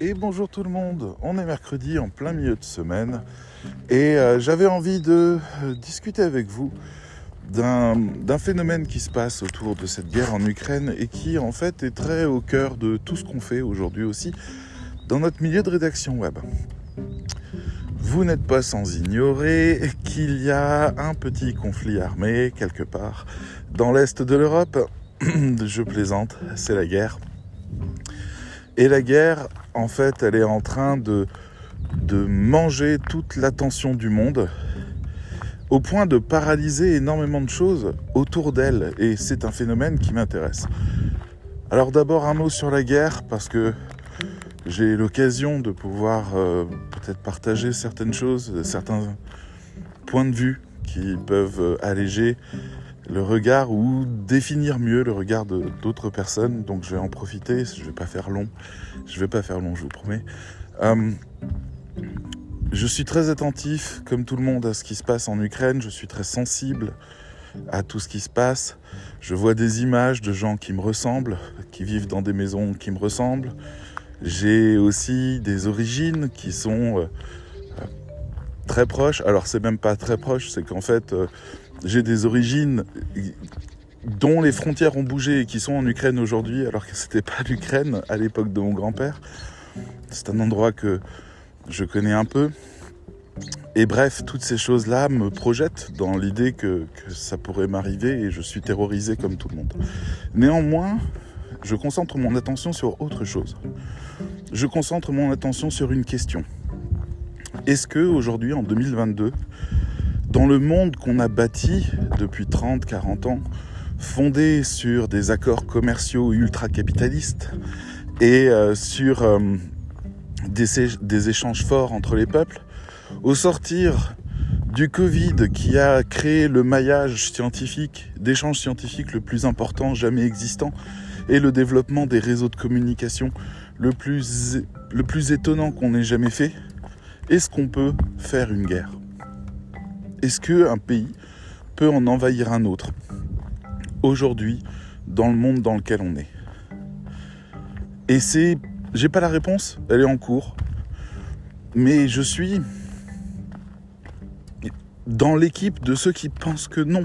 Et bonjour tout le monde, on est mercredi en plein milieu de semaine et euh, j'avais envie de euh, discuter avec vous d'un phénomène qui se passe autour de cette guerre en Ukraine et qui en fait est très au cœur de tout ce qu'on fait aujourd'hui aussi dans notre milieu de rédaction web. Vous n'êtes pas sans ignorer qu'il y a un petit conflit armé quelque part dans l'est de l'Europe. Je plaisante, c'est la guerre. Et la guerre, en fait, elle est en train de, de manger toute l'attention du monde au point de paralyser énormément de choses autour d'elle. Et c'est un phénomène qui m'intéresse. Alors d'abord un mot sur la guerre, parce que j'ai l'occasion de pouvoir euh, peut-être partager certaines choses, certains points de vue qui peuvent euh, alléger le regard ou définir mieux le regard d'autres personnes. Donc je vais en profiter, je vais pas faire long, je vais pas faire long, je vous promets. Euh, je suis très attentif, comme tout le monde, à ce qui se passe en Ukraine. Je suis très sensible à tout ce qui se passe. Je vois des images de gens qui me ressemblent, qui vivent dans des maisons qui me ressemblent. J'ai aussi des origines qui sont euh, très proches. Alors c'est même pas très proche, c'est qu'en fait euh, j'ai des origines dont les frontières ont bougé et qui sont en Ukraine aujourd'hui, alors que c'était pas l'Ukraine à l'époque de mon grand-père. C'est un endroit que je connais un peu. Et bref, toutes ces choses-là me projettent dans l'idée que, ça pourrait m'arriver et je suis terrorisé comme tout le monde. Néanmoins, je concentre mon attention sur autre chose. Je concentre mon attention sur une question. Est-ce que aujourd'hui, en 2022, dans le monde qu'on a bâti depuis 30, 40 ans, fondé sur des accords commerciaux ultra-capitalistes et euh, sur euh, des, des échanges forts entre les peuples, au sortir du Covid qui a créé le maillage scientifique, d'échanges scientifiques le plus important jamais existant, et le développement des réseaux de communication le plus, le plus étonnant qu'on ait jamais fait, est-ce qu'on peut faire une guerre? Est-ce qu'un pays peut en envahir un autre aujourd'hui dans le monde dans lequel on est? Et c'est. J'ai pas la réponse, elle est en cours. Mais je suis dans l'équipe de ceux qui pensent que non.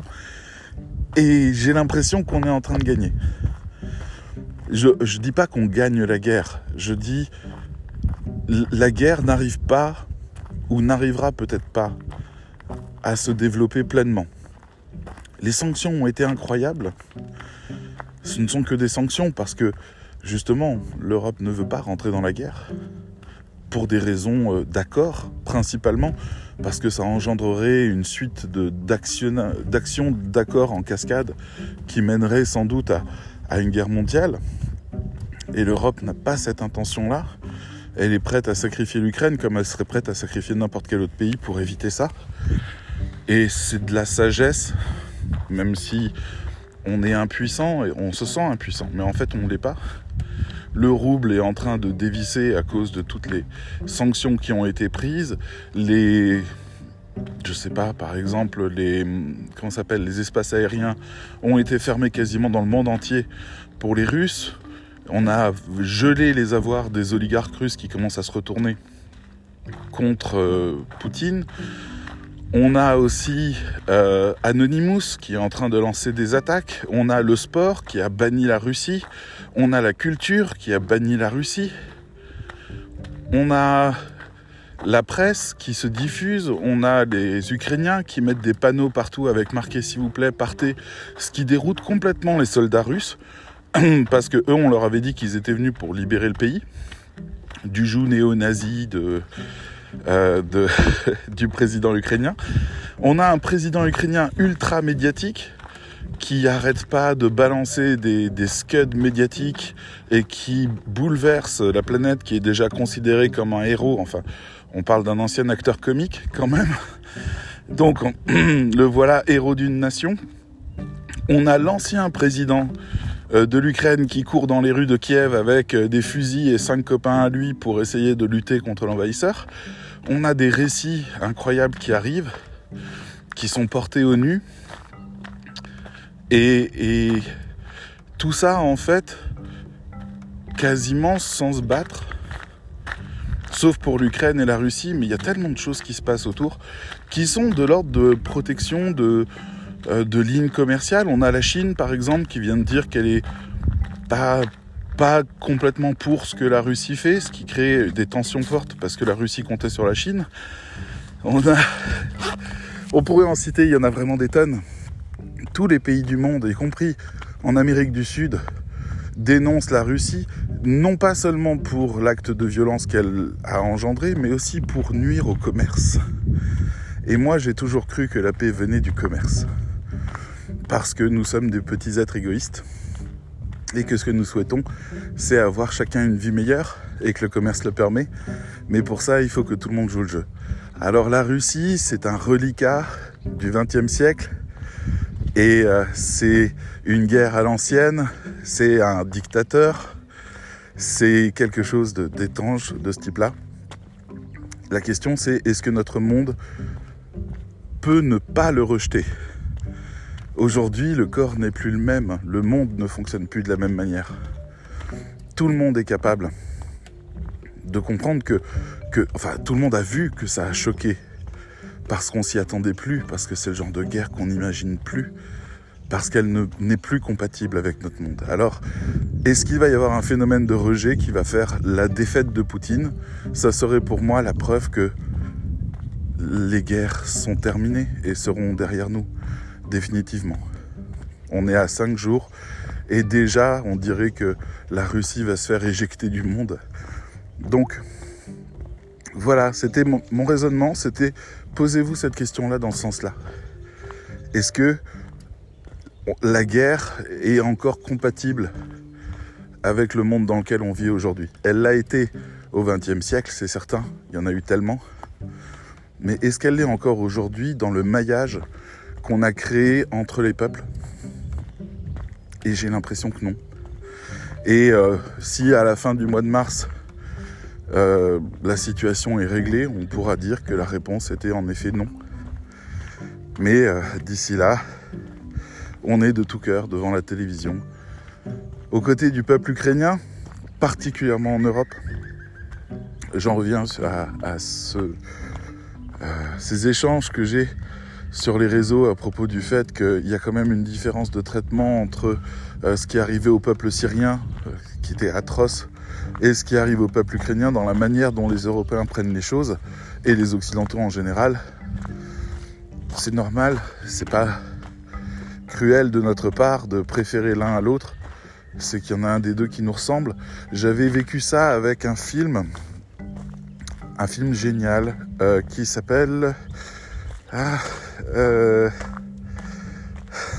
Et j'ai l'impression qu'on est en train de gagner. Je ne dis pas qu'on gagne la guerre. Je dis la guerre n'arrive pas ou n'arrivera peut-être pas à se développer pleinement. Les sanctions ont été incroyables. Ce ne sont que des sanctions parce que justement l'Europe ne veut pas rentrer dans la guerre pour des raisons euh, d'accord principalement parce que ça engendrerait une suite d'actions d'accord en cascade qui mènerait sans doute à une guerre mondiale. Et l'Europe n'a pas cette intention-là. Elle est prête à sacrifier l'Ukraine comme elle serait prête à sacrifier n'importe quel autre pays pour éviter ça. Et c'est de la sagesse, même si on est impuissant et on se sent impuissant, mais en fait on ne l'est pas. Le rouble est en train de dévisser à cause de toutes les sanctions qui ont été prises. Les, je sais pas, par exemple, les, comment s'appelle, les espaces aériens ont été fermés quasiment dans le monde entier pour les Russes. On a gelé les avoirs des oligarques russes qui commencent à se retourner contre euh, Poutine. On a aussi euh, Anonymous qui est en train de lancer des attaques. On a le sport qui a banni la Russie. On a la culture qui a banni la Russie. On a la presse qui se diffuse. On a les Ukrainiens qui mettent des panneaux partout avec marqué s'il vous plaît partez. Ce qui déroute complètement les soldats russes parce que eux on leur avait dit qu'ils étaient venus pour libérer le pays du joug néo-nazi de euh, de, du président ukrainien. On a un président ukrainien ultra médiatique qui arrête pas de balancer des, des scuds médiatiques et qui bouleverse la planète qui est déjà considérée comme un héros. Enfin, on parle d'un ancien acteur comique quand même. Donc, le voilà héros d'une nation. On a l'ancien président de l'Ukraine qui court dans les rues de Kiev avec euh, des fusils et cinq copains à lui pour essayer de lutter contre l'envahisseur on a des récits incroyables qui arrivent, qui sont portés au nu. Et, tout ça, en fait, quasiment sans se battre. sauf pour l'Ukraine et la Russie, mais il y a tellement de choses qui se passent autour qui sont de l'ordre de protection de, euh, de lignes commerciales. On a la Chine, par exemple, qui vient de dire qu'elle est pas, complètement pour ce que la Russie fait, ce qui crée des tensions fortes parce que la Russie comptait sur la Chine. On pourrait en citer, il y en a vraiment des tonnes. Tous les pays du monde, y compris en Amérique du Sud, dénoncent la Russie, non pas seulement pour l'acte de violence qu'elle a engendré, mais aussi pour nuire au commerce. Et moi, j'ai toujours cru que la paix venait du commerce. Parce que nous sommes des petits êtres égoïstes. Et que ce que nous souhaitons, c'est avoir chacun une vie meilleure et que le commerce le permet. Mais pour ça, il faut que tout le monde joue le jeu. Alors la Russie, c'est un reliquat du XXe siècle. Et euh, c'est une guerre à l'ancienne, c'est un dictateur, c'est quelque chose d'étrange de, ce type-là. La question c'est est-ce que notre monde peut ne pas le rejeter? Aujourd'hui, le corps n'est plus le même, le monde ne fonctionne plus de la même manière. Tout le monde est capable de comprendre que, enfin, tout le monde a vu que ça a choqué parce qu'on s'y attendait plus, parce que c'est le genre de guerre qu'on n'imagine plus, parce qu'elle n'est plus compatible avec notre monde. Alors, est-ce qu'il va y avoir un phénomène de rejet qui va faire la défaite de Poutine? Ça serait pour moi la preuve que les guerres sont terminées et seront derrière nous, définitivement. On est à 5 jours et déjà on dirait que la Russie va se faire éjecter du monde. Donc voilà, c'était mon, raisonnement, c'était posez-vous cette question-là dans ce sens-là. Est-ce que la guerre est encore compatible avec le monde dans lequel on vit aujourd'hui? Elle l'a été au XXe siècle, c'est certain, il y en a eu tellement. Mais est-ce qu'elle l'est encore aujourd'hui dans le maillage qu'on a créé entre les peuples Et j'ai l'impression que non. Et euh, si à la fin du mois de mars, euh, la situation est réglée, on pourra dire que la réponse était en effet non. Mais euh, d'ici là, on est de tout cœur devant la télévision, aux côtés du peuple ukrainien, particulièrement en Europe. J'en reviens à, ces échanges que j'ai sur les réseaux à propos du fait qu'il y a quand même une différence de traitement entre euh, ce qui arrivait au peuple syrien, euh, qui était atroce, et ce qui arrive au peuple ukrainien dans la manière dont les Européens prennent les choses, et les Occidentaux en général. C'est normal, c'est pas cruel de notre part de préférer l'un à l'autre, c'est qu'il y en a un des deux qui nous ressemble. J'avais vécu ça avec un film, un film génial euh, qui s'appelle. Ah, euh...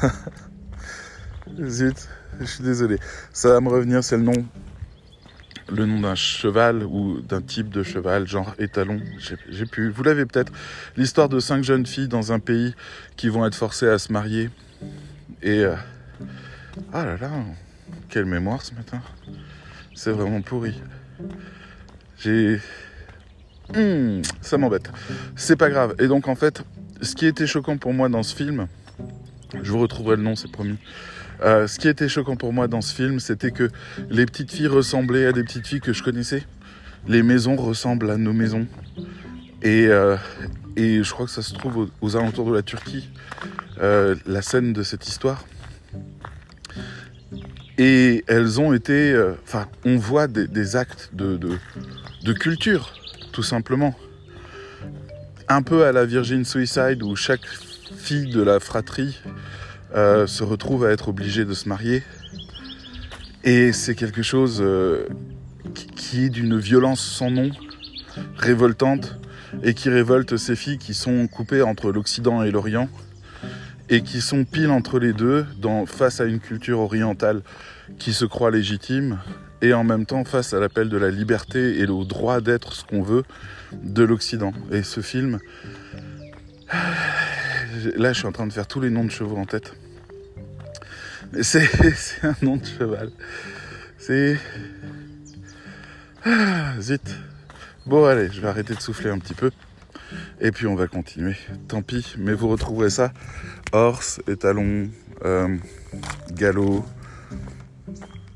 Zut, je suis désolé. Ça va me revenir, c'est le nom, le nom d'un cheval ou d'un type de cheval, genre étalon. J'ai pu. Vous l'avez peut-être. L'histoire de cinq jeunes filles dans un pays qui vont être forcées à se marier et. Euh, ah là là, quelle mémoire ce matin. C'est vraiment pourri. J'ai. Hmm, ça m'embête. C'est pas grave. Et donc en fait, ce qui était choquant pour moi dans ce film, je vous retrouverai le nom, c'est promis. Euh, ce qui était choquant pour moi dans ce film, c'était que les petites filles ressemblaient à des petites filles que je connaissais. Les maisons ressemblent à nos maisons. Et, euh, et je crois que ça se trouve aux alentours de la Turquie. Euh, la scène de cette histoire. Et elles ont été, enfin, on voit des, actes de, de, culture, tout simplement. Un peu à la Virgin Suicide, où chaque fille de la fratrie euh, se retrouve à être obligée de se marier. Et c'est quelque chose qui est d'une violence sans nom, révoltante, et qui révolte ces filles qui sont coupées entre l'Occident et l'Orient et qui sont pile entre les deux dans, face à une culture orientale qui se croit légitime et en même temps face à l'appel de la liberté et au droit d'être ce qu'on veut de l'Occident. Et ce film, là je suis en train de faire tous les noms de chevaux en tête. C'est un nom de cheval. C'est... Ah, zut. Bon allez, je vais arrêter de souffler un petit peu. Et puis on va continuer. Tant pis, mais vous retrouverez ça. Horse, étalon, euh, galop.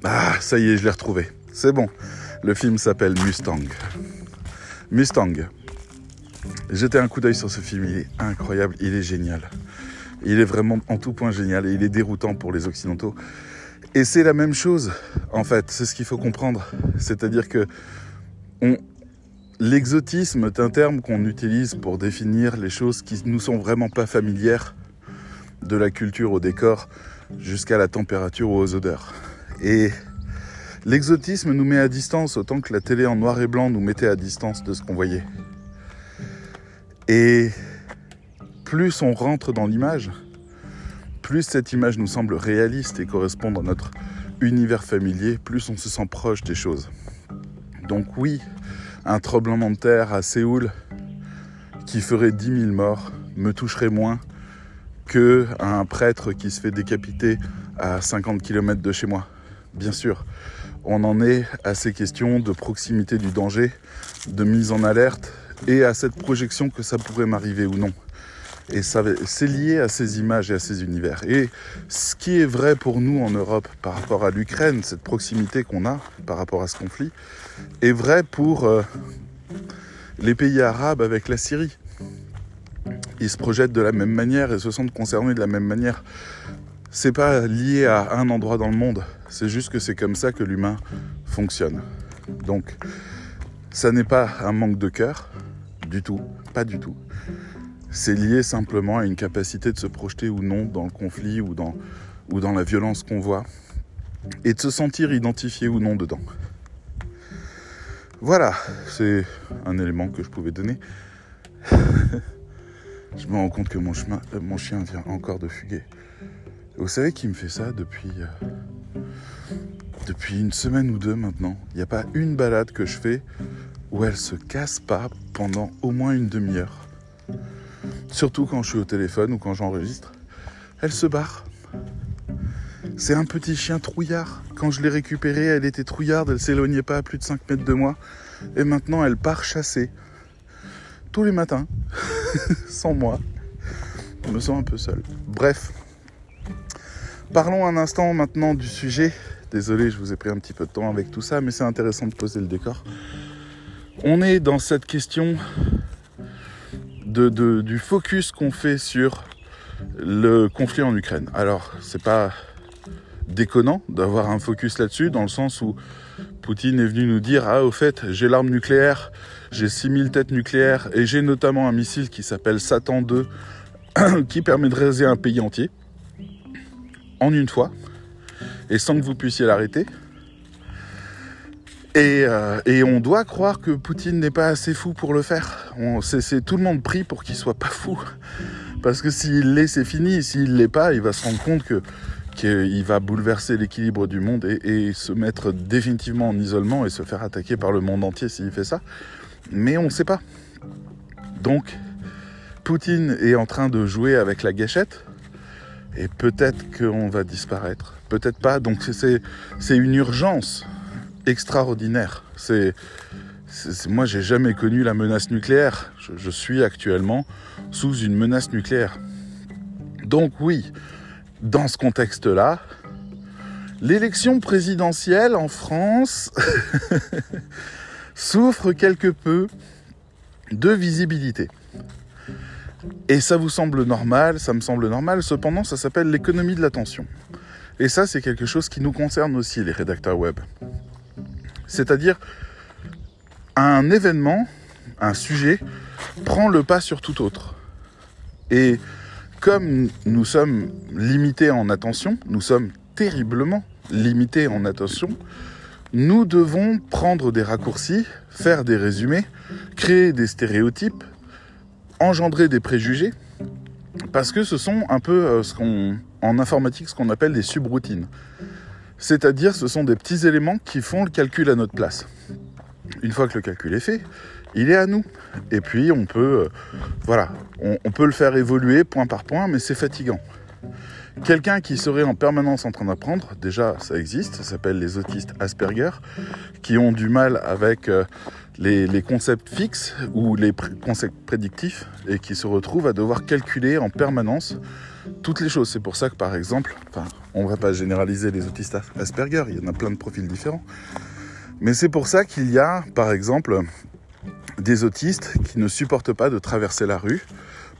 Ah, ça y est, je l'ai retrouvé. C'est bon. Le film s'appelle Mustang. Mustang. Jetez un coup d'œil sur ce film, il est incroyable, il est génial. Il est vraiment en tout point génial et il est déroutant pour les Occidentaux. Et c'est la même chose, en fait, c'est ce qu'il faut comprendre. C'est-à-dire que l'exotisme est un terme qu'on utilise pour définir les choses qui nous sont vraiment pas familières, de la culture au décor jusqu'à la température ou aux odeurs. Et l'exotisme nous met à distance autant que la télé en noir et blanc nous mettait à distance de ce qu'on voyait. Et plus on rentre dans l'image, plus cette image nous semble réaliste et correspond à notre univers familier, plus on se sent proche des choses. Donc oui, un tremblement de terre à Séoul qui ferait 10 000 morts me toucherait moins que un prêtre qui se fait décapiter à 50 km de chez moi. Bien sûr, on en est à ces questions de proximité du danger, de mise en alerte et à cette projection que ça pourrait m'arriver ou non. Et c'est lié à ces images et à ces univers. Et ce qui est vrai pour nous en Europe par rapport à l'Ukraine, cette proximité qu'on a par rapport à ce conflit, est vrai pour euh, les pays arabes avec la Syrie. Ils se projettent de la même manière et se sentent concernés de la même manière. C'est pas lié à un endroit dans le monde, c'est juste que c'est comme ça que l'humain fonctionne. Donc, ça n'est pas un manque de cœur, du tout, pas du tout. C'est lié simplement à une capacité de se projeter ou non dans le conflit ou dans, ou dans la violence qu'on voit et de se sentir identifié ou non dedans. Voilà, c'est un élément que je pouvais donner. je me rends compte que mon, chemin, euh, mon chien vient encore de fuguer. Vous savez qui me fait ça depuis, euh, depuis une semaine ou deux maintenant Il n'y a pas une balade que je fais où elle se casse pas pendant au moins une demi-heure. Surtout quand je suis au téléphone ou quand j'enregistre. Elle se barre. C'est un petit chien trouillard. Quand je l'ai récupérée, elle était trouillarde, elle s'éloignait pas à plus de 5 mètres de moi. Et maintenant, elle part chasser. Tous les matins. Sans moi. Je me sens un peu seul. Bref. Parlons un instant maintenant du sujet. Désolé, je vous ai pris un petit peu de temps avec tout ça, mais c'est intéressant de poser le décor. On est dans cette question du focus qu'on fait sur le conflit en Ukraine. Alors, c'est pas déconnant d'avoir un focus là-dessus, dans le sens où Poutine est venu nous dire Ah, au fait, j'ai l'arme nucléaire, j'ai 6000 têtes nucléaires et j'ai notamment un missile qui s'appelle Satan 2 qui permet de raser un pays entier en une fois et sans que vous puissiez l'arrêter. Euh, et, on doit croire que Poutine n'est pas assez fou pour le faire. C'est tout le monde prie pour qu'il soit pas fou. Parce que s'il l'est, c'est fini. S'il l'est pas, il va se rendre compte qu'il va bouleverser l'équilibre du monde et, se mettre définitivement en isolement et se faire attaquer par le monde entier s'il fait ça. Mais on ne sait pas. Donc, Poutine est en train de jouer avec la gâchette et peut-être qu'on va disparaître. Peut-être pas. Donc c'est une urgence extraordinaire. C'est, moi, j'ai jamais connu la menace nucléaire. Je, suis actuellement sous une menace nucléaire. Donc oui, dans ce contexte-là, l'élection présidentielle en France souffre quelque peu de visibilité. Et ça vous semble normal, ça me semble normal, cependant ça s'appelle l'économie de l'attention. Et ça c'est quelque chose qui nous concerne aussi les rédacteurs web. C'est-à-dire, un événement, un sujet, prend le pas sur tout autre. Et comme nous sommes limités en attention, nous sommes terriblement limités en attention, nous devons prendre des raccourcis, faire des résumés, créer des stéréotypes, engendrer des préjugés, parce que ce sont un peu euh, ce qu'on, en informatique ce qu'on appelle des subroutines. C'est-à-dire, ce sont des petits éléments qui font le calcul à notre place. Une fois que le calcul est fait, il est à nous. Et puis, on peut, euh, voilà, on, peut le faire évoluer point par point, mais c'est fatigant. Quelqu'un qui serait en permanence en train d'apprendre, déjà ça existe, ça s'appelle les autistes Asperger, qui ont du mal avec euh, les, concepts fixes ou les concepts prédictifs et qui se retrouvent à devoir calculer en permanence toutes les choses. C'est pour ça que par exemple, on ne va pas généraliser les autistes Asperger, il y en a plein de profils différents. Mais c'est pour ça qu'il y a, par exemple, des autistes qui ne supportent pas de traverser la rue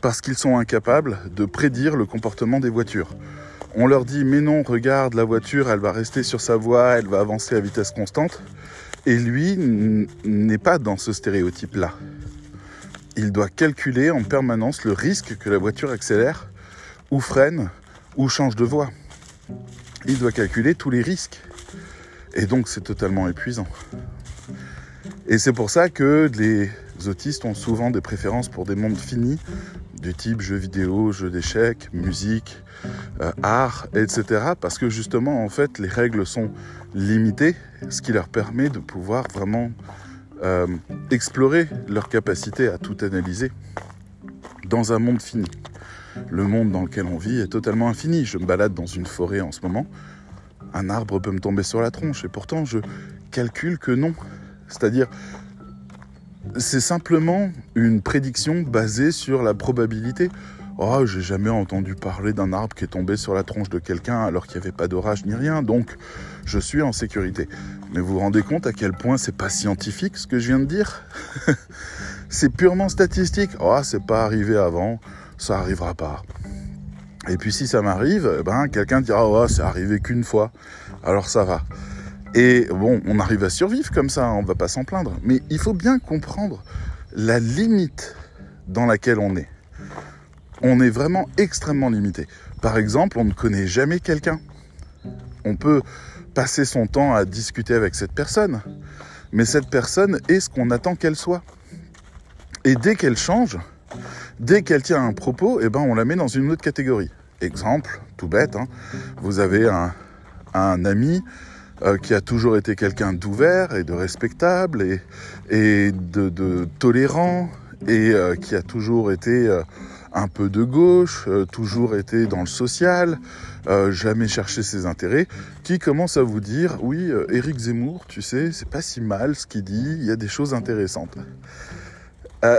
parce qu'ils sont incapables de prédire le comportement des voitures. On leur dit mais non, regarde, la voiture, elle va rester sur sa voie, elle va avancer à vitesse constante. Et lui n'est pas dans ce stéréotype-là. Il doit calculer en permanence le risque que la voiture accélère ou freine ou change de voie. Il doit calculer tous les risques. Et donc c'est totalement épuisant. Et c'est pour ça que les autistes ont souvent des préférences pour des mondes finis, du type jeux vidéo, jeux d'échecs, musique, euh, art, etc. Parce que justement, en fait, les règles sont limitées, ce qui leur permet de pouvoir vraiment euh, explorer leur capacité à tout analyser dans un monde fini. Le monde dans lequel on vit est totalement infini. Je me balade dans une forêt en ce moment. Un arbre peut me tomber sur la tronche et pourtant je calcule que non. C'est-à-dire, c'est simplement une prédiction basée sur la probabilité. Oh, j'ai jamais entendu parler d'un arbre qui est tombé sur la tronche de quelqu'un alors qu'il n'y avait pas d'orage ni rien, donc je suis en sécurité. Mais vous vous rendez compte à quel point c'est pas scientifique ce que je viens de dire? C'est purement statistique. Oh, c'est pas arrivé avant, ça arrivera pas. Et puis si ça m'arrive, eh ben quelqu'un dira oh, c'est arrivé qu'une fois, alors ça va. Et bon, on arrive à survivre comme ça, on va pas s'en plaindre. Mais il faut bien comprendre la limite dans laquelle on est. On est vraiment extrêmement limité. Par exemple, on ne connaît jamais quelqu'un. On peut passer son temps à discuter avec cette personne, mais cette personne est ce qu'on attend qu'elle soit. Et dès qu'elle change, dès qu'elle tient un propos, eh ben on la met dans une autre catégorie. Exemple, tout bête, hein, vous avez un, un ami euh, qui a toujours été quelqu'un d'ouvert et de respectable et, de, tolérant et euh, qui a toujours été euh, un peu de gauche, toujours été dans le social, jamais cherché ses intérêts, qui commence à vous dire oui, Éric Zemmour, tu sais, c'est pas si mal ce qu'il dit, il y a des choses intéressantes.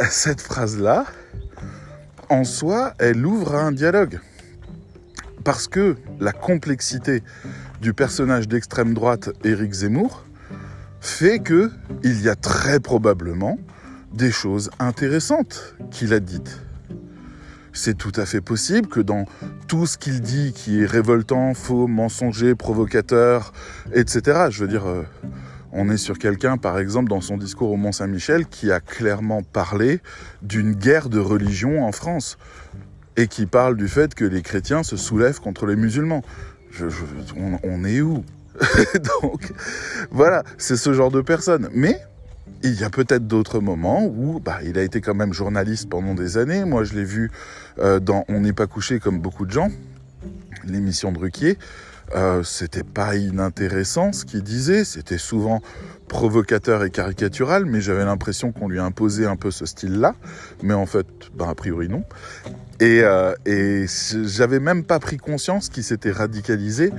cette phrase-là, en soi, elle ouvre à un dialogue. Parce que la complexité du personnage d'extrême droite Éric Zemmour fait que il y a très probablement des choses intéressantes qu'il a dites. C'est tout à fait possible que dans tout ce qu'il dit qui est révoltant, faux, mensonger, provocateur, etc., je veux dire, euh, on est sur quelqu'un, par exemple, dans son discours au Mont-Saint-Michel, qui a clairement parlé d'une guerre de religion en France et qui parle du fait que les chrétiens se soulèvent contre les musulmans on, est où? Donc voilà, c'est ce genre de personne. Mais il y a peut-être d'autres moments où bah, il a été quand même journaliste pendant des années. Moi, je l'ai vu euh, dans On n'est pas couché comme beaucoup de gens, l'émission de Ruquier. Euh, c'était pas inintéressant ce qu'il disait, c'était souvent provocateur et caricatural, mais j'avais l'impression qu'on lui imposait un peu ce style-là, mais en fait, bah, a priori non. Et, euh, et j'avais même pas pris conscience qu'il s'était radicalisé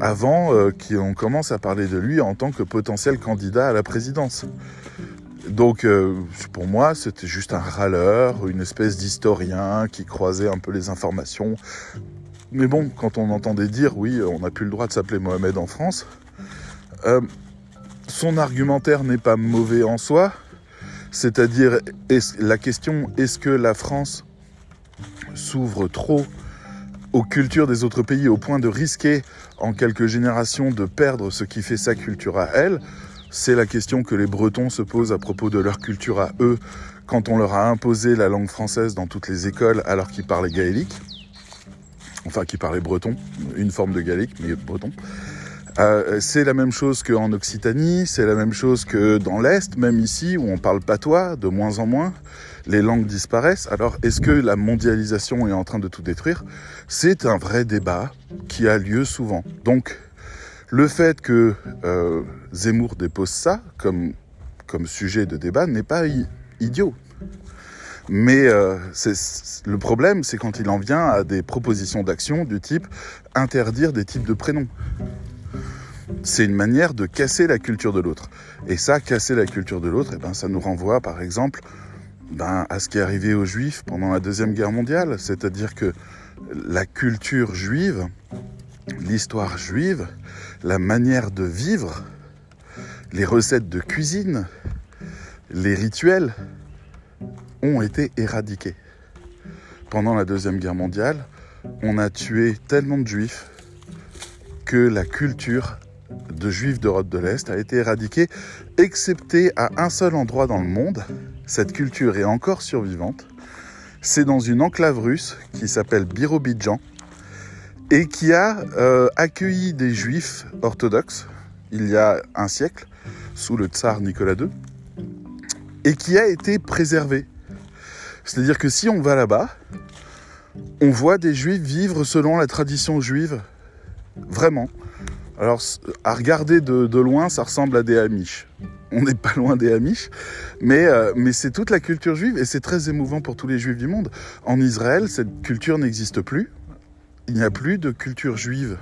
avant euh, qu'on commence à parler de lui en tant que potentiel candidat à la présidence. Donc euh, pour moi, c'était juste un râleur, une espèce d'historien qui croisait un peu les informations, mais bon, quand on entendait dire oui, on n'a plus le droit de s'appeler Mohamed en France, euh, son argumentaire n'est pas mauvais en soi. C'est-à-dire, la question est-ce que la France s'ouvre trop aux cultures des autres pays au point de risquer en quelques générations de perdre ce qui fait sa culture à elle C'est la question que les Bretons se posent à propos de leur culture à eux quand on leur a imposé la langue française dans toutes les écoles alors qu'ils parlaient gaélique enfin qui parlait breton, une forme de gallique, mais breton. Euh, c'est la même chose qu'en Occitanie, c'est la même chose que dans l'Est, même ici où on parle patois de moins en moins, les langues disparaissent. Alors est-ce que la mondialisation est en train de tout détruire? C'est un vrai débat qui a lieu souvent. Donc le fait que euh, Zemmour dépose ça comme, comme sujet de débat n'est pas idiot. Mais euh, le problème, c'est quand il en vient à des propositions d'action du type interdire des types de prénoms. C'est une manière de casser la culture de l'autre. Et ça, casser la culture de l'autre, eh ben, ça nous renvoie par exemple ben, à ce qui est arrivé aux Juifs pendant la Deuxième Guerre mondiale. C'est-à-dire que la culture juive, l'histoire juive, la manière de vivre, les recettes de cuisine, les rituels, ont été éradiqués. Pendant la Deuxième Guerre mondiale, on a tué tellement de juifs que la culture de juifs d'Europe de l'Est a été éradiquée, excepté à un seul endroit dans le monde. Cette culture est encore survivante. C'est dans une enclave russe qui s'appelle Birobidjan et qui a euh, accueilli des juifs orthodoxes il y a un siècle, sous le tsar Nicolas II, et qui a été préservé. C'est-à-dire que si on va là-bas, on voit des juifs vivre selon la tradition juive, vraiment. Alors, à regarder de, loin, ça ressemble à des Amish. On n'est pas loin des Amish, mais, euh, mais c'est toute la culture juive et c'est très émouvant pour tous les juifs du monde. En Israël, cette culture n'existe plus. Il n'y a plus de culture juive.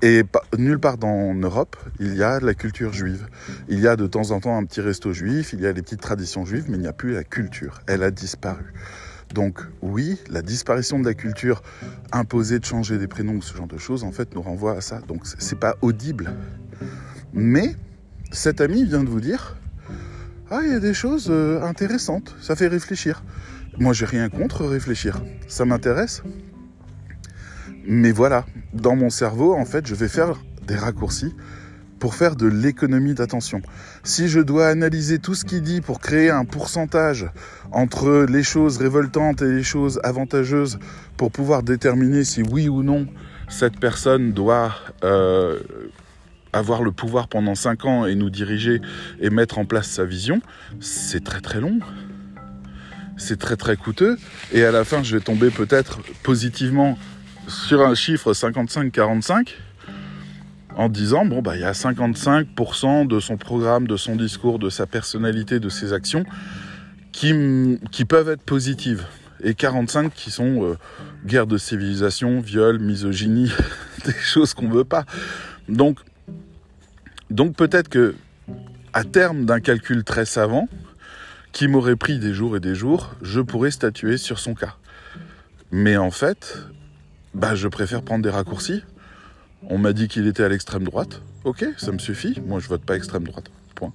Et nulle part en Europe, il y a la culture juive. Il y a de temps en temps un petit resto juif, il y a les petites traditions juives, mais il n'y a plus la culture. Elle a disparu. Donc oui, la disparition de la culture imposée de changer des prénoms ou ce genre de choses, en fait, nous renvoie à ça. Donc c'est pas audible. Mais cet ami vient de vous dire, ah, il y a des choses euh, intéressantes, ça fait réfléchir. Moi, j'ai rien contre réfléchir. Ça m'intéresse. Mais voilà, dans mon cerveau, en fait, je vais faire des raccourcis pour faire de l'économie d'attention. Si je dois analyser tout ce qu'il dit pour créer un pourcentage entre les choses révoltantes et les choses avantageuses pour pouvoir déterminer si oui ou non cette personne doit euh, avoir le pouvoir pendant 5 ans et nous diriger et mettre en place sa vision, c'est très très long. C'est très très coûteux. Et à la fin, je vais tomber peut-être positivement sur un chiffre 55-45 en disant bon bah il y a 55% de son programme, de son discours, de sa personnalité, de ses actions qui, qui peuvent être positives et 45 qui sont euh, guerre de civilisation, viol, misogynie, des choses qu'on veut pas. Donc donc peut-être que à terme d'un calcul très savant qui m'aurait pris des jours et des jours, je pourrais statuer sur son cas. Mais en fait, bah, je préfère prendre des raccourcis. On m'a dit qu'il était à l'extrême droite. Ok, ça me suffit. Moi, je vote pas extrême droite. Point.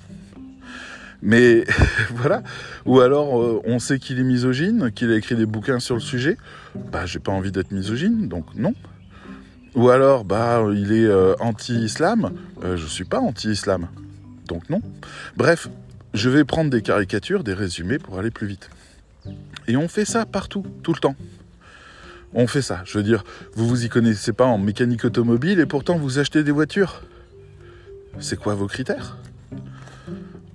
Mais voilà. Ou alors, euh, on sait qu'il est misogyne, qu'il a écrit des bouquins sur le sujet. Bah, j'ai pas envie d'être misogyne, donc non. Ou alors, bah, il est euh, anti-islam. Euh, je suis pas anti-islam, donc non. Bref, je vais prendre des caricatures, des résumés pour aller plus vite. Et on fait ça partout, tout le temps on fait ça. Je veux dire, vous vous y connaissez pas en mécanique automobile et pourtant vous achetez des voitures. C'est quoi vos critères?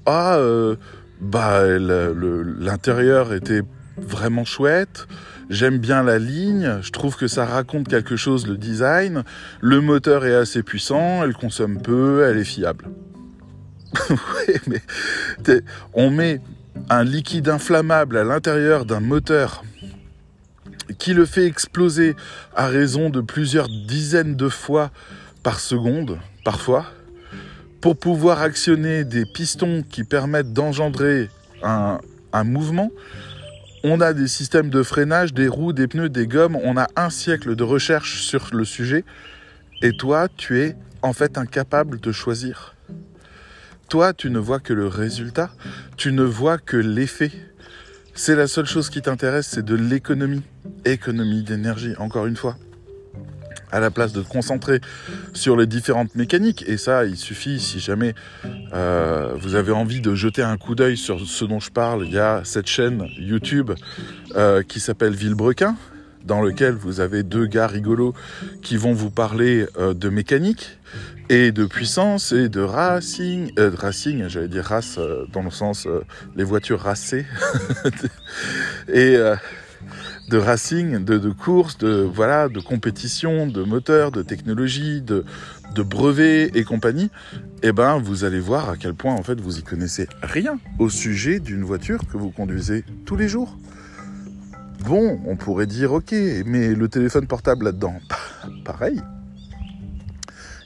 Ah, euh, bah l'intérieur était vraiment chouette. J'aime bien la ligne, je trouve que ça raconte quelque chose le design, le moteur est assez puissant, elle consomme peu, elle est fiable. oui, mais on met un liquide inflammable à l'intérieur d'un moteur qui le fait exploser à raison de plusieurs dizaines de fois par seconde, parfois, pour pouvoir actionner des pistons qui permettent d'engendrer un, mouvement. On a des systèmes de freinage, des roues, des pneus, des gommes. On a un siècle de recherche sur le sujet. Et toi, tu es en fait incapable de choisir. Toi, tu ne vois que le résultat. Tu ne vois que l'effet. C'est la seule chose qui t'intéresse, c'est de l'économie. Économie d'énergie, encore une fois. À la place de te concentrer sur les différentes mécaniques. Et ça, il suffit, si jamais euh, vous avez envie de jeter un coup d'œil sur ce dont je parle, il y a cette chaîne YouTube euh, qui s'appelle Villebrequin, dans lequel vous avez deux gars rigolos qui vont vous parler euh, de mécanique et de puissance et de racing, de racing, j'allais dire race dans le sens les voitures racées et de racing, de, course, de voilà, de compétition, de moteur, de technologie, de, de brevets et compagnie. Eh ben, vous allez voir à quel point en fait vous y connaissez rien au sujet d'une voiture que vous conduisez tous les jours. Bon, on pourrait dire ok, mais le téléphone portable là-dedans, pareil.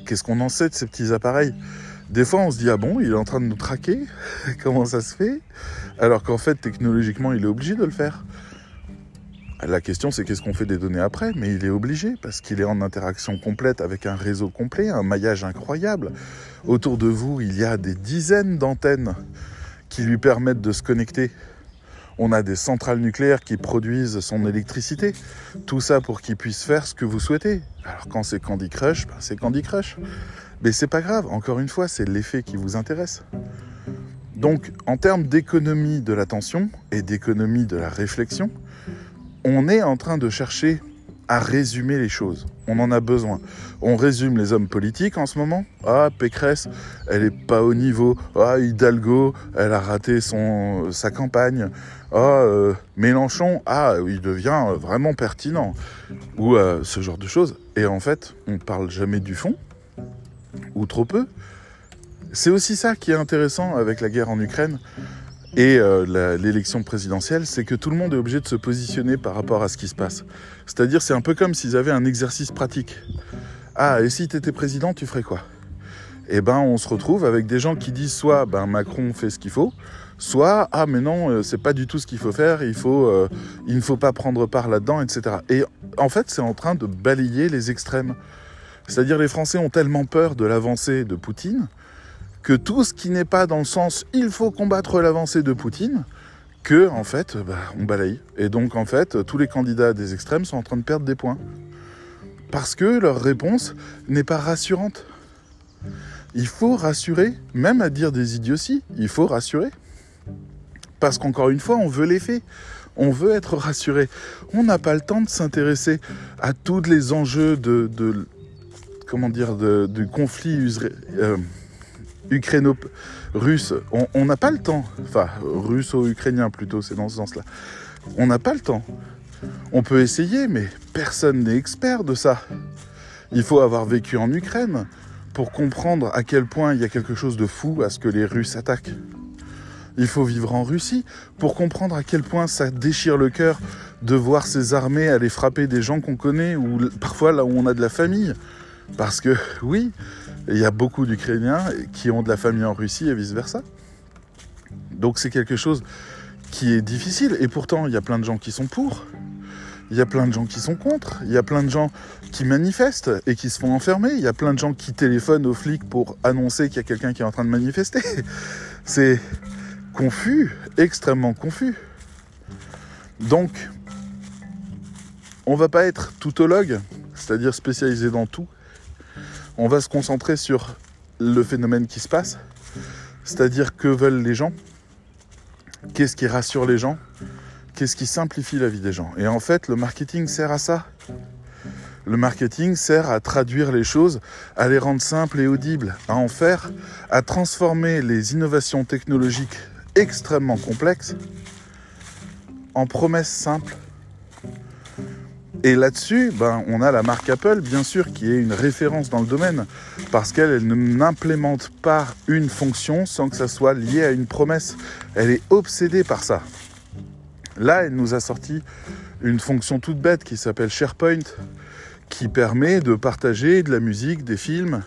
Qu'est-ce qu'on en sait de ces petits appareils? Des fois, on se dit ah bon, il est en train de nous traquer? Comment ça se fait? Alors qu'en fait, technologiquement, il est obligé de le faire. La question, c'est qu'est-ce qu'on fait des données après? Mais il est obligé parce qu'il est en interaction complète avec un réseau complet, un maillage incroyable. Autour de vous, il y a des dizaines d'antennes qui lui permettent de se connecter. On a des centrales nucléaires qui produisent son électricité. Tout ça pour qu'il puisse faire ce que vous souhaitez. Alors quand c'est Candy Crush, ben, c'est Candy Crush. Mais c'est pas grave, encore une fois, c'est l'effet qui vous intéresse. Donc en termes d'économie de l'attention et d'économie de la réflexion, on est en train de chercher à résumer les choses. On en a besoin. On résume les hommes politiques en ce moment. Ah, Pécresse, elle est pas au niveau. Ah, Hidalgo, elle a raté son, sa campagne. Ah, euh, Mélenchon, ah, il devient vraiment pertinent. Ou euh, ce genre de choses. Et en fait, on parle jamais du fond, ou trop peu. C'est aussi ça qui est intéressant avec la guerre en Ukraine et euh, l'élection présidentielle, c'est que tout le monde est obligé de se positionner par rapport à ce qui se passe. C'est-à-dire, c'est un peu comme s'ils avaient un exercice pratique. Ah, et si tu étais président, tu ferais quoi? Eh ben, on se retrouve avec des gens qui disent soit ben, Macron fait ce qu'il faut, soit ah mais non, euh, c'est pas du tout ce qu'il faut faire, il faut, euh, il ne faut pas prendre part là-dedans, etc. Et en fait, c'est en train de balayer les extrêmes. C'est-à-dire, les Français ont tellement peur de l'avancée de Poutine que tout ce qui n'est pas dans le sens il faut combattre l'avancée de Poutine, que en fait, bah, on balaye. Et donc en fait, tous les candidats des extrêmes sont en train de perdre des points. Parce que leur réponse n'est pas rassurante. Il faut rassurer, même à dire des idioties, il faut rassurer. Parce qu'encore une fois, on veut les faits. On veut être rassuré. On n'a pas le temps de s'intéresser à tous les enjeux de, comment dire, du conflit euh, ukraino-russe, on n'a pas le temps, enfin russo-ukrainien plutôt, c'est dans ce sens-là, on n'a pas le temps. On peut essayer, mais personne n'est expert de ça. Il faut avoir vécu en Ukraine pour comprendre à quel point il y a quelque chose de fou à ce que les Russes attaquent. Il faut vivre en Russie pour comprendre à quel point ça déchire le cœur de voir ces armées aller frapper des gens qu'on connaît ou parfois là où on a de la famille. Parce que oui, il y a beaucoup d'Ukrainiens qui ont de la famille en Russie et vice-versa. Donc c'est quelque chose qui est difficile. Et pourtant, il y a plein de gens qui sont pour. Il y a plein de gens qui sont contre. Il y a plein de gens qui manifestent et qui se font enfermer. Il y a plein de gens qui téléphonent aux flics pour annoncer qu'il y a quelqu'un qui est en train de manifester. C'est confus, extrêmement confus. Donc, on va pas être toutologue, c'est-à-dire spécialisé dans tout, on va se concentrer sur le phénomène qui se passe, c'est-à-dire que veulent les gens, qu'est-ce qui rassure les gens, qu'est-ce qui simplifie la vie des gens. Et en fait, le marketing sert à ça. Le marketing sert à traduire les choses, à les rendre simples et audibles, à en faire, à transformer les innovations technologiques extrêmement complexes en promesses simples et là-dessus, ben, on a la marque Apple, bien sûr, qui est une référence dans le domaine, parce qu'elle n'implémente pas une fonction sans que ça soit lié à une promesse. Elle est obsédée par ça. Là, elle nous a sorti une fonction toute bête qui s'appelle SharePoint, qui permet de partager de la musique, des films,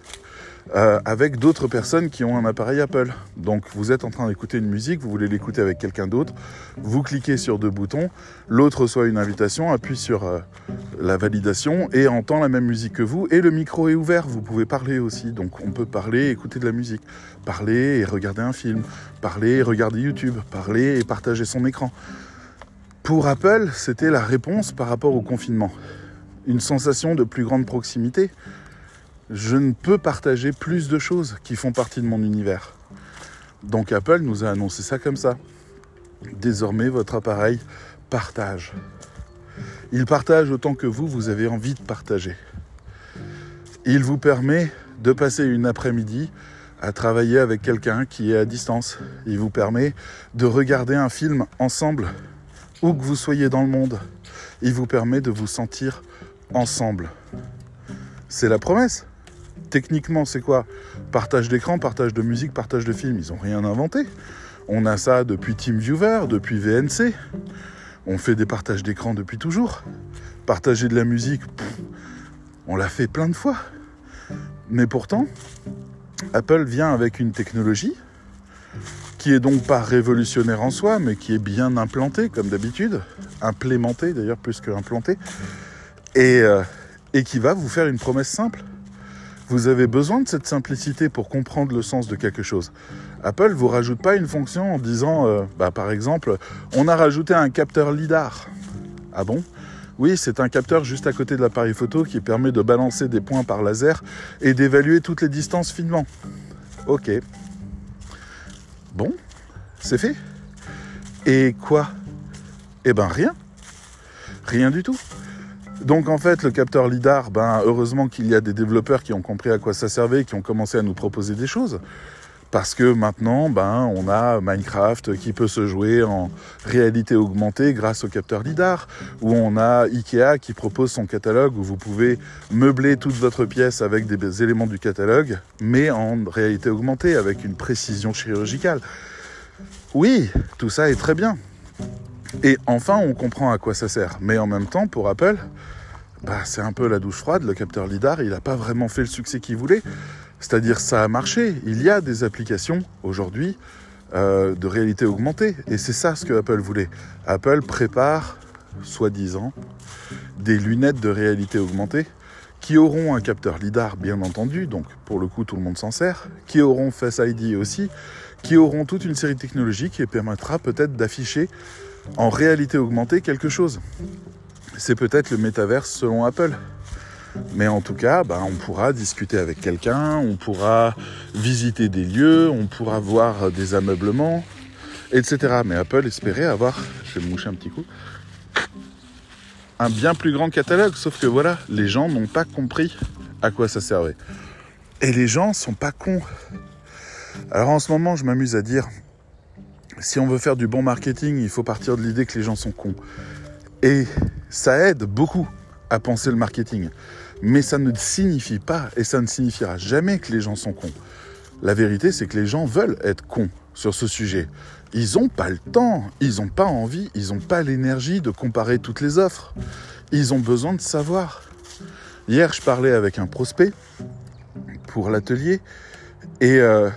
euh, avec d'autres personnes qui ont un appareil Apple. Donc vous êtes en train d'écouter une musique, vous voulez l'écouter avec quelqu'un d'autre, vous cliquez sur deux boutons, l'autre reçoit une invitation, appuie sur euh, la validation et entend la même musique que vous et le micro est ouvert, vous pouvez parler aussi. Donc on peut parler, écouter de la musique, parler et regarder un film, parler et regarder YouTube, parler et partager son écran. Pour Apple, c'était la réponse par rapport au confinement. Une sensation de plus grande proximité, je ne peux partager plus de choses qui font partie de mon univers. Donc Apple nous a annoncé ça comme ça. Désormais, votre appareil partage. Il partage autant que vous, vous avez envie de partager. Il vous permet de passer une après-midi à travailler avec quelqu'un qui est à distance. Il vous permet de regarder un film ensemble, où que vous soyez dans le monde. Il vous permet de vous sentir ensemble. C'est la promesse techniquement, c'est quoi? Partage d'écran, partage de musique, partage de film. Ils n'ont rien inventé. On a ça depuis TeamViewer, depuis VNC. On fait des partages d'écran depuis toujours. Partager de la musique, on l'a fait plein de fois. Mais pourtant, Apple vient avec une technologie qui est donc pas révolutionnaire en soi, mais qui est bien implantée, comme d'habitude, implémentée d'ailleurs plus que implantée, et, euh, et qui va vous faire une promesse simple Vous avez besoin de cette simplicité pour comprendre le sens de quelque chose. Apple vous rajoute pas une fonction en disant, euh, bah, par exemple, on a rajouté un capteur lidar. Ah bon? Oui, c'est un capteur juste à côté de l'appareil photo qui permet de balancer des points par laser et d'évaluer toutes les distances finement. Ok. Bon, c'est fait? Et quoi? Eh ben rien. Rien du tout. Donc en fait, le capteur LIDAR, ben, heureusement qu'il y a des développeurs qui ont compris à quoi ça servait et qui ont commencé à nous proposer des choses. Parce que maintenant, ben, on a Minecraft qui peut se jouer en réalité augmentée grâce au capteur LIDAR, ou on a Ikea qui propose son catalogue où vous pouvez meubler toute votre pièce avec des éléments du catalogue, mais en réalité augmentée, avec une précision chirurgicale. Oui, tout ça est très bien. Et enfin, on comprend à quoi ça sert. Mais en même temps, pour Apple, bah, c'est un peu la douche froide. Le capteur LIDAR, il n'a pas vraiment fait le succès qu'il voulait. C'est-à-dire, ça a marché. Il y a des applications aujourd'hui euh, de réalité augmentée. Et c'est ça ce que Apple voulait. Apple prépare, soi-disant, des lunettes de réalité augmentée qui auront un capteur LIDAR, bien entendu, donc pour le coup tout le monde s'en sert, qui auront Face ID aussi, qui auront toute une série de technologies qui permettra peut-être d'afficher en réalité augmentée quelque chose. C'est peut-être le métaverse selon Apple. Mais en tout cas, bah, on pourra discuter avec quelqu'un, on pourra visiter des lieux, on pourra voir des ameublements, etc. Mais Apple espérait avoir, je vais me moucher un petit coup, un bien plus grand catalogue. Sauf que voilà, les gens n'ont pas compris à quoi ça servait. Et les gens sont pas cons. Alors en ce moment, je m'amuse à dire, si on veut faire du bon marketing, il faut partir de l'idée que les gens sont cons. Et ça aide beaucoup à penser le marketing. Mais ça ne signifie pas, et ça ne signifiera jamais que les gens sont cons. La vérité, c'est que les gens veulent être cons sur ce sujet. Ils n'ont pas le temps, ils n'ont pas envie, ils n'ont pas l'énergie de comparer toutes les offres. Ils ont besoin de savoir. Hier, je parlais avec un prospect pour l'atelier et euh,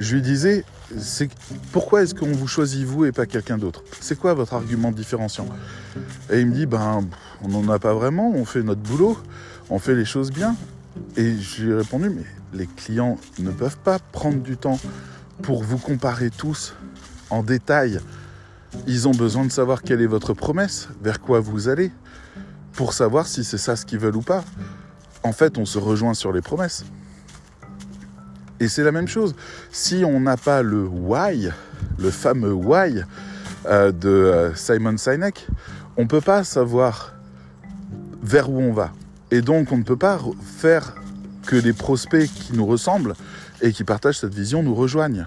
je lui disais, pourquoi est-ce qu'on vous choisit vous et pas quelqu'un d'autre? C'est quoi votre argument différenciant? Et il me dit, ben, on n'en a pas vraiment, on fait notre boulot, on fait les choses bien. Et je lui ai répondu, mais les clients ne peuvent pas prendre du temps pour vous comparer tous en détail. Ils ont besoin de savoir quelle est votre promesse, vers quoi vous allez, pour savoir si c'est ça ce qu'ils veulent ou pas. En fait, on se rejoint sur les promesses. Et c'est la même chose. Si on n'a pas le why, le fameux why euh, de euh, Simon Sinek, on ne peut pas savoir vers où on va. Et donc on ne peut pas faire que les prospects qui nous ressemblent et qui partagent cette vision nous rejoignent.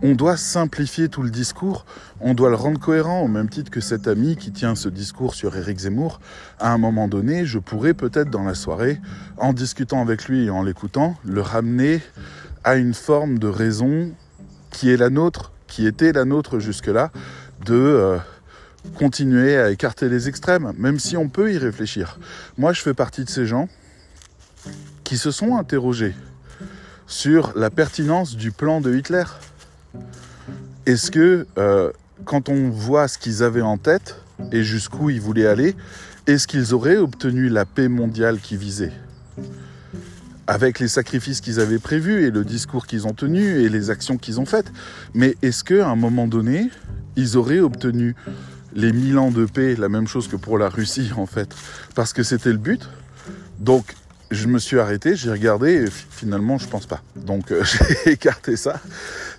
On doit simplifier tout le discours, on doit le rendre cohérent, au même titre que cet ami qui tient ce discours sur Éric Zemmour. À un moment donné, je pourrais peut-être dans la soirée, en discutant avec lui et en l'écoutant, le ramener à une forme de raison qui est la nôtre, qui était la nôtre jusque-là, de euh, continuer à écarter les extrêmes, même si on peut y réfléchir. Moi, je fais partie de ces gens qui se sont interrogés sur la pertinence du plan de Hitler. Est-ce que euh, quand on voit ce qu'ils avaient en tête et jusqu'où ils voulaient aller, est-ce qu'ils auraient obtenu la paix mondiale qu'ils visaient? Avec les sacrifices qu'ils avaient prévus et le discours qu'ils ont tenu et les actions qu'ils ont faites. Mais est-ce qu'à un moment donné, ils auraient obtenu les mille ans de paix, la même chose que pour la Russie en fait, parce que c'était le but Donc je me suis arrêté, j'ai regardé et finalement je pense pas. Donc euh, j'ai écarté ça.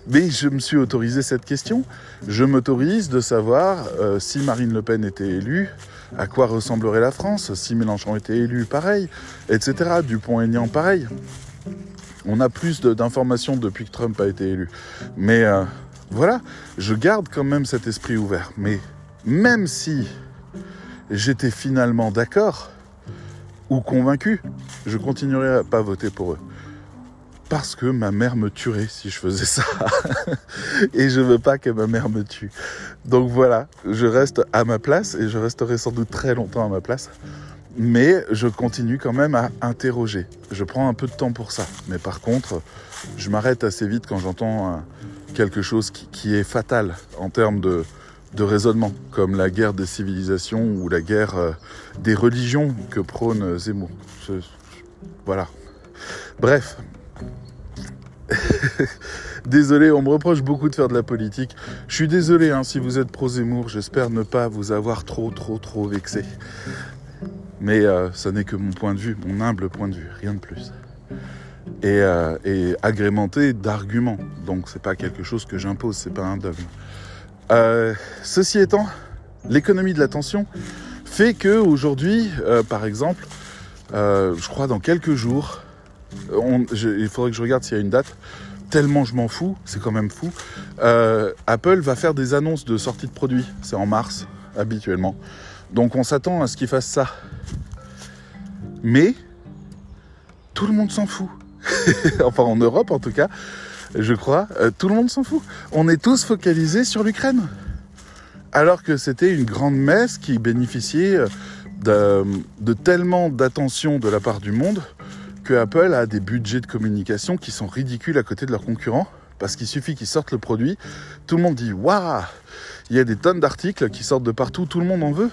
Mais je me suis autorisé cette question. Je m'autorise de savoir euh, si Marine Le Pen était élue, à quoi ressemblerait la France, si Mélenchon était élu, pareil, etc. Dupont-Aignan, pareil? On a plus d'informations depuis que Trump a été élu. Mais euh, voilà, je garde quand même cet esprit ouvert. Mais même si j'étais finalement d'accord ou convaincu, je continuerai à pas voter pour eux parce que ma mère me tuerait si je faisais ça. et je veux pas que ma mère me tue. Donc voilà, je reste à ma place et je resterai sans doute très longtemps à ma place. Mais je continue quand même à interroger. Je prends un peu de temps pour ça. Mais par contre, je m'arrête assez vite quand j'entends euh, quelque chose qui, est fatal en termes de, raisonnement, comme la guerre des civilisations ou la guerre euh, des religions que prône Zemmour. voilà, Bref. désolé, on me reproche beaucoup de faire de la politique. Je suis désolé hein, si vous êtes pro Zemmour, j'espère ne pas vous avoir trop, trop, trop vexé. Mais euh, ça n'est que mon point de vue, mon humble point de vue, rien de plus. Et, euh, agrémenté d'arguments. Donc c'est pas quelque chose que j'impose, c'est pas un dogme. Euh, ceci étant, l'économie de l'attention fait que aujourd'hui, euh, par exemple, je crois dans quelques jours, il faudrait que je regarde s'il y a une date. Tellement je m'en fous, c'est quand même fou. Euh, Apple va faire des annonces de sortie de produits. C'est en mars, habituellement. Donc on s'attend à ce qu'ils fassent ça. Mais tout le monde s'en fout. enfin en Europe en tout cas, je crois, euh, tout le monde s'en fout. On est tous focalisés sur l'Ukraine. Alors que c'était une grande messe qui bénéficiait euh, de tellement d'attention de la part du monde Apple a des budgets de communication qui sont ridicules à côté de leurs concurrents. Parce qu'il suffit qu'ils sortent le produit, tout le monde dit Waouh Il y a des tonnes d'articles qui sortent de partout, tout le monde en veut.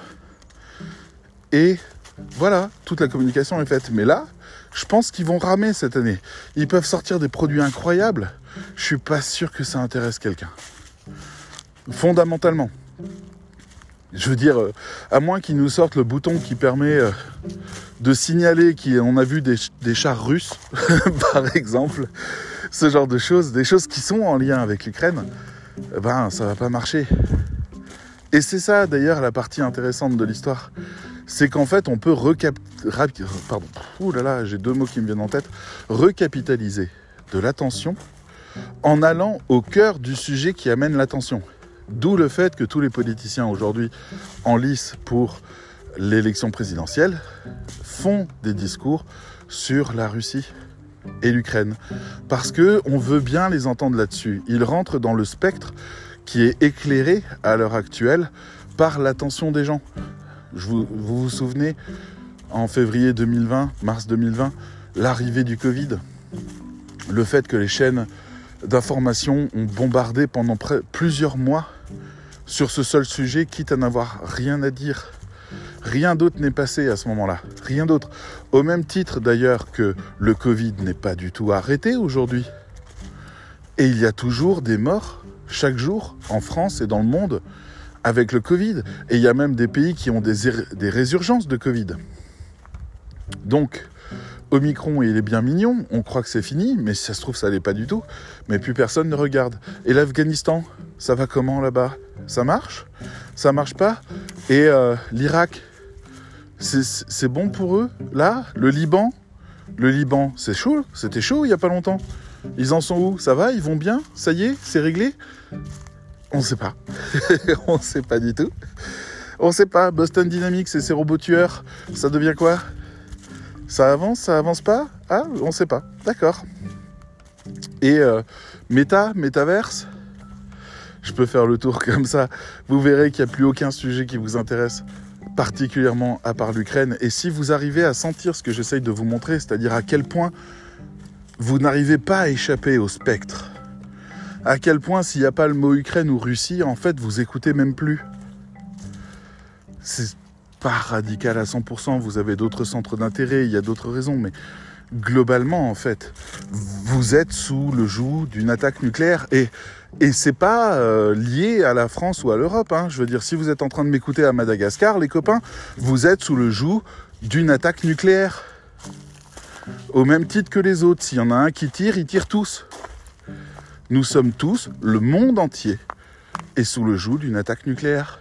Et voilà, toute la communication est faite. Mais là, je pense qu'ils vont ramer cette année. Ils peuvent sortir des produits incroyables. Je suis pas sûr que ça intéresse quelqu'un. Fondamentalement. Je veux dire, euh, à moins qu'ils nous sortent le bouton qui permet euh, de signaler qu'on a vu des, chars russes, par exemple, ce genre de choses, des choses qui sont en lien avec l'Ukraine, eh ben ça va pas marcher. Et c'est ça d'ailleurs la partie intéressante de l'histoire, c'est qu'en fait on peut pardon, j'ai deux mots qui me viennent en tête, recapitaliser de l'attention en allant au cœur du sujet qui amène l'attention. D'où le fait que tous les politiciens aujourd'hui en lice pour l'élection présidentielle font des discours sur la Russie et l'Ukraine parce que on veut bien les entendre là-dessus. Ils rentrent dans le spectre qui est éclairé à l'heure actuelle par l'attention des gens. Vous, vous souvenez en février 2020, mars 2020, l'arrivée du Covid, le fait que les chaînes d'information ont bombardé pendant plusieurs mois sur ce seul sujet, quitte à n'avoir rien à dire. Rien d'autre n'est passé à ce moment-là. Rien d'autre. Au même titre d'ailleurs que le Covid n'est pas du tout arrêté aujourd'hui. Et il y a toujours des morts chaque jour en France et dans le monde avec le Covid. Et il y a même des pays qui ont des, résurgences de Covid. Donc, Omicron, il est bien mignon, on croit que c'est fini, mais ça se trouve, ça l'est pas du tout. Mais plus personne ne regarde. Et l'Afghanistan, ça va comment là-bas? Ça marche? Ça marche pas? Et euh, l'Irak, c'est- bon pour eux? Là? Le Liban? Le Liban, c'est chaud? C'était chaud il y a pas longtemps. Ils en sont où? Ça va? Ils vont bien? Ça y est? C'est réglé? On sait pas. on sait pas du tout. On sait pas. Boston Dynamics et ses robots tueurs, ça devient quoi? Ça avance, ça avance pas? Ah, on sait pas. D'accord. Et euh, méta, métaverse Je peux faire le tour comme ça. Vous verrez qu'il n'y a plus aucun sujet qui vous intéresse particulièrement à part l'Ukraine. Et si vous arrivez à sentir ce que j'essaye de vous montrer, c'est-à-dire à quel point vous n'arrivez pas à échapper au spectre, à quel point s'il n'y a pas le mot Ukraine ou Russie, en fait, vous écoutez même plus. C'est pas radical à 100%, vous avez d'autres centres d'intérêt, il y a d'autres raisons, mais globalement, en fait, vous êtes sous le joug d'une attaque nucléaire et, et c'est pas euh, lié à la France ou à l'Europe. Hein. Je veux dire, si vous êtes en train de m'écouter à Madagascar, les copains, vous êtes sous le joug d'une attaque nucléaire. Au même titre que les autres, s'il y en a un qui tire, ils tirent tous. Nous sommes tous, le monde entier, est sous le joug d'une attaque nucléaire.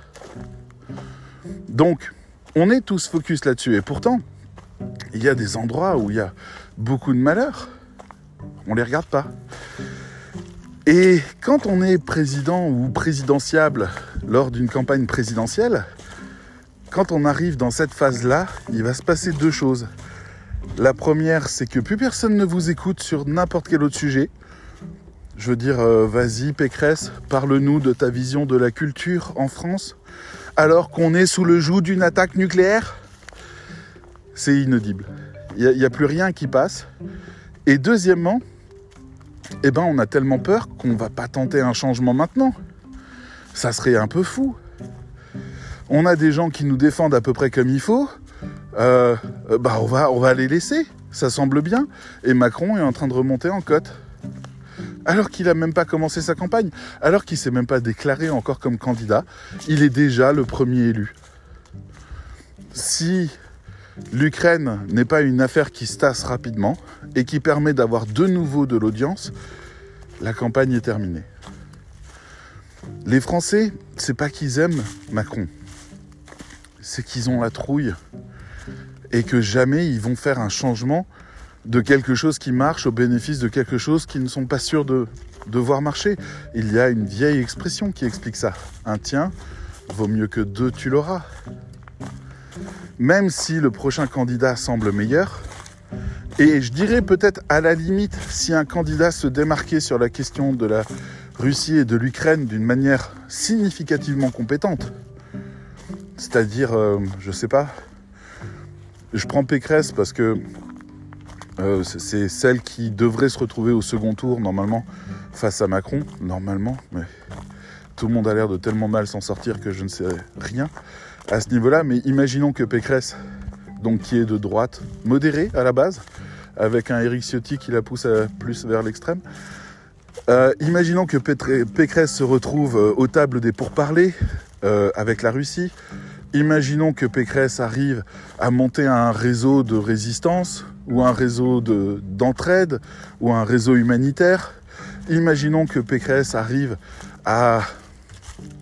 Donc, on est tous focus là-dessus. Et pourtant, il y a des endroits où il y a beaucoup de malheur. On les regarde pas. Et quand on est président ou présidentiable lors d'une campagne présidentielle, quand on arrive dans cette phase-là, il va se passer deux choses. La première, c'est que plus personne ne vous écoute sur n'importe quel autre sujet. Je veux dire, euh, vas-y Pécresse, parle-nous de ta vision de la culture en France alors qu'on est sous le joug d'une attaque nucléaire, c'est inaudible. Il n'y a, plus rien qui passe. Et deuxièmement, eh ben, on a tellement peur qu'on ne va pas tenter un changement maintenant. Ça serait un peu fou. On a des gens qui nous défendent à peu près comme il faut. Euh, bah on va, on va les laisser. Ça semble bien. Et Macron est en train de remonter en cote. Alors qu'il n'a même pas commencé sa campagne, alors qu'il ne s'est même pas déclaré encore comme candidat, il est déjà le premier élu. Si l'Ukraine n'est pas une affaire qui se tasse rapidement et qui permet d'avoir de nouveau de l'audience, la campagne est terminée. Les Français, c'est pas qu'ils aiment Macron, c'est qu'ils ont la trouille et que jamais ils vont faire un changement de quelque chose qui marche au bénéfice de quelque chose qu'ils ne sont pas sûrs de, de voir marcher. Il y a une vieille expression qui explique ça. Un tien vaut mieux que deux, tu l'auras. Même si le prochain candidat semble meilleur, et je dirais peut-être à la limite, si un candidat se démarquait sur la question de la Russie et de l'Ukraine d'une manière significativement compétente, c'est-à-dire, euh, je sais pas, je prends Pécresse parce que euh, c'est celle qui devrait se retrouver au second tour normalement face à Macron, normalement, mais tout le monde a l'air de tellement mal s'en sortir que je ne sais rien à ce niveau-là. Mais imaginons que Pécresse, donc qui est de droite, modérée à la base, avec un Éric Ciotti qui la pousse plus vers l'extrême. Euh, imaginons que Pécresse se retrouve euh, aux tables des pourparlers avec la Russie. Imaginons que Pécresse arrive à monter un réseau de résistance ou un réseau d'entraide ou un réseau humanitaire. Imaginons que Pécresse arrive à,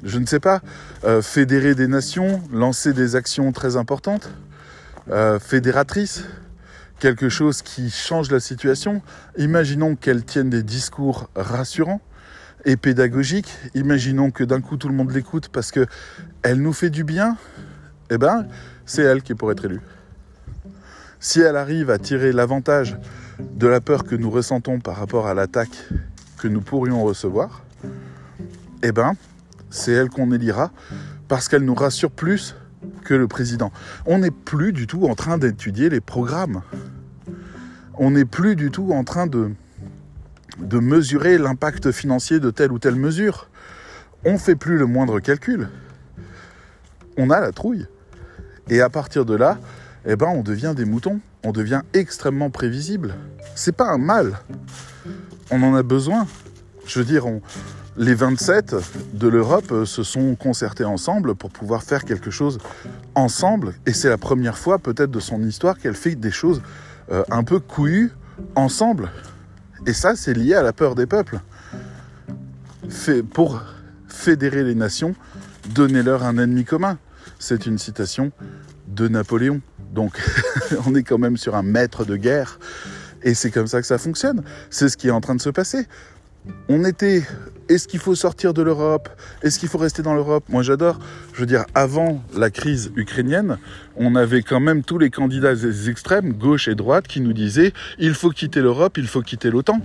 je ne sais pas, euh, fédérer des nations, lancer des actions très importantes, euh, fédératrices, quelque chose qui change la situation. Imaginons qu'elle tienne des discours rassurants et pédagogiques. Imaginons que d'un coup tout le monde l'écoute parce que elle nous fait du bien. Eh ben, c'est elle qui pourrait être élue. Si elle arrive à tirer l'avantage de la peur que nous ressentons par rapport à l'attaque que nous pourrions recevoir, eh ben, c'est elle qu'on élira parce qu'elle nous rassure plus que le président. On n'est plus du tout en train d'étudier les programmes. On n'est plus du tout en train de, mesurer l'impact financier de telle ou telle mesure. On fait plus le moindre calcul. On a la trouille. Et à partir de là, eh ben, on devient des moutons. On devient extrêmement prévisible. C'est pas un mal. On en a besoin. Je veux dire, les 27 de l'Europe euh, se sont concertés ensemble pour pouvoir faire quelque chose ensemble. Et c'est la première fois, peut-être, de son histoire qu'elle fait des choses euh, un peu couillues ensemble. Et ça, c'est lié à la peur des peuples. Fait, pour fédérer les nations, donnez-leur un ennemi commun. C'est une citation de Napoléon. Donc on est quand même sur un maître de guerre. Et c'est comme ça que ça fonctionne. C'est ce qui est en train de se passer. On était, est-ce qu'il faut sortir de l'Europe? Est-ce qu'il faut rester dans l'Europe? Moi j'adore. Je veux dire, avant la crise ukrainienne, on avait quand même tous les candidats extrêmes, gauche et droite, qui nous disaient, il faut quitter l'Europe, il faut quitter l'OTAN.